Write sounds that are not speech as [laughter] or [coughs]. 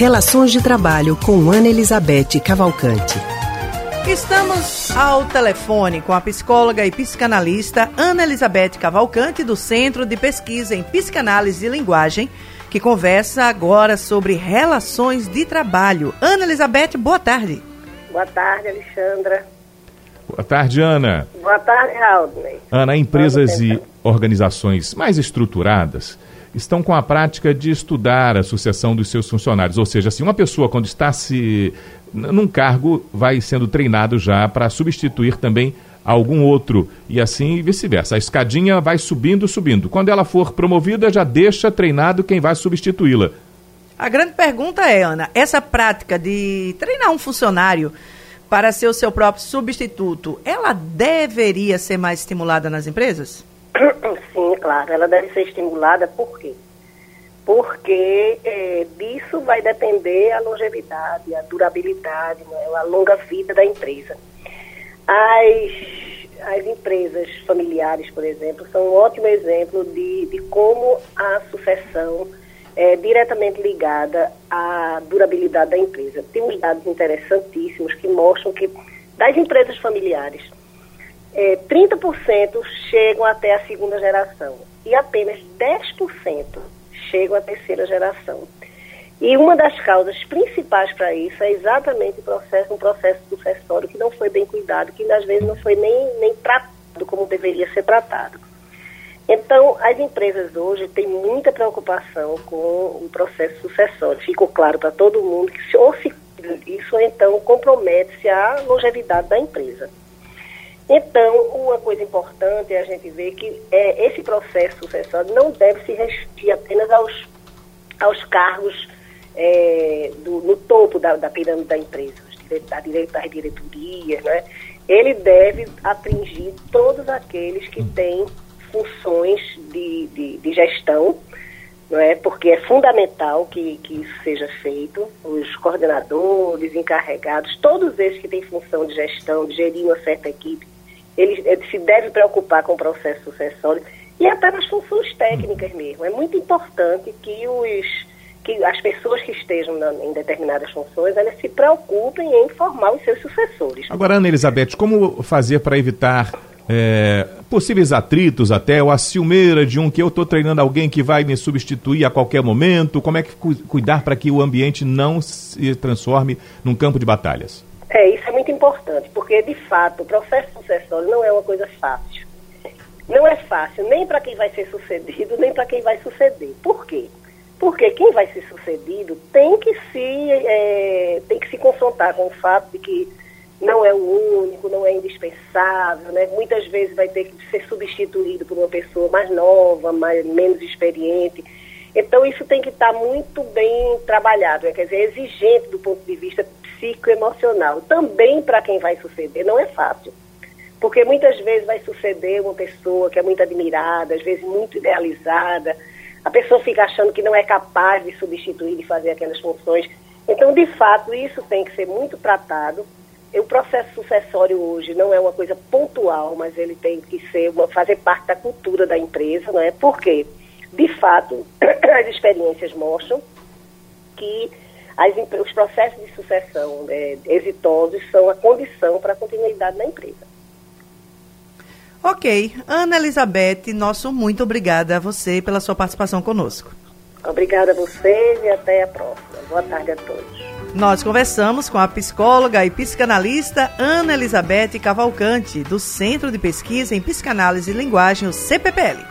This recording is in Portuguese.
Relações de Trabalho com Ana Elizabeth Cavalcante. Estamos ao telefone com a psicóloga e psicanalista Ana Elizabeth Cavalcante, do Centro de Pesquisa em Psicanálise e Linguagem, que conversa agora sobre relações de trabalho. Ana Elizabeth, boa tarde. Boa tarde, Alexandra. Boa tarde, Ana. Boa tarde, Raudney. Ana, empresas e organizações mais estruturadas estão com a prática de estudar a sucessão dos seus funcionários. Ou seja, assim, uma pessoa quando está se num cargo vai sendo treinado já para substituir também algum outro e assim vice-versa. A escadinha vai subindo, subindo. Quando ela for promovida, já deixa treinado quem vai substituí-la. A grande pergunta é, Ana, essa prática de treinar um funcionário para ser o seu próprio substituto, ela deveria ser mais estimulada nas empresas? [coughs] Sim, claro, ela deve ser estimulada, por quê? Porque é, disso vai depender a longevidade, a durabilidade, né, a longa vida da empresa. As, as empresas familiares, por exemplo, são um ótimo exemplo de, de como a sucessão é diretamente ligada à durabilidade da empresa. Temos dados interessantíssimos que mostram que das empresas familiares, é, 30% chegam até a segunda geração e apenas 10% chegam à terceira geração. E uma das causas principais para isso é exatamente o processo, um processo sucessório que não foi bem cuidado, que às vezes não foi nem, nem tratado como deveria ser tratado. Então, as empresas hoje têm muita preocupação com o processo sucessório. Ficou claro para todo mundo que se, ou se isso então compromete-se a longevidade da empresa. Então, uma coisa importante é a gente ver que é, esse processo sucessório não deve se restringir apenas aos, aos cargos é, do, no topo da, da pirâmide da empresa, da direito, das diretorias, né? ele deve atingir todos aqueles que têm funções de, de, de gestão, não é? porque é fundamental que, que isso seja feito. Os coordenadores, encarregados, todos eles que têm função de gestão, de gerir uma certa equipe, ele, ele se deve preocupar com o processo sucessório e até nas funções técnicas mesmo. É muito importante que os que as pessoas que estejam na, em determinadas funções elas se preocupem em formar os seus sucessores. Agora, Ana Elizabeth, como fazer para evitar é, possíveis atritos até, ou a ciumeira de um que eu estou treinando alguém que vai me substituir a qualquer momento? Como é que cu cuidar para que o ambiente não se transforme num campo de batalhas? Muito importante, porque de fato o processo sucessório não é uma coisa fácil. Não é fácil nem para quem vai ser sucedido, nem para quem vai suceder. Por quê? Porque quem vai ser sucedido tem que se, é, tem que se confrontar com o fato de que não é o único, não é indispensável, né? Muitas vezes vai ter que ser substituído por uma pessoa mais nova, mais, menos experiente. Então isso tem que estar muito bem trabalhado, né? quer dizer, exigente do ponto de vista psicoemocional. Também para quem vai suceder não é fácil. Porque muitas vezes vai suceder uma pessoa que é muito admirada, às vezes muito idealizada, a pessoa fica achando que não é capaz de substituir, de fazer aquelas funções. Então, de fato, isso tem que ser muito tratado. O processo sucessório hoje não é uma coisa pontual, mas ele tem que ser uma, fazer parte da cultura da empresa, não é? Porque, de fato, [clears throat] as experiências mostram que as, os processos de sucessão é, exitosos são a condição para a continuidade da empresa. Ok. Ana Elizabeth, nosso muito obrigada a você pela sua participação conosco. Obrigada a vocês e até a próxima. Boa tarde a todos. Nós conversamos com a psicóloga e psicanalista Ana Elizabeth Cavalcante, do Centro de Pesquisa em Psicanálise e Linguagem, o CPPL.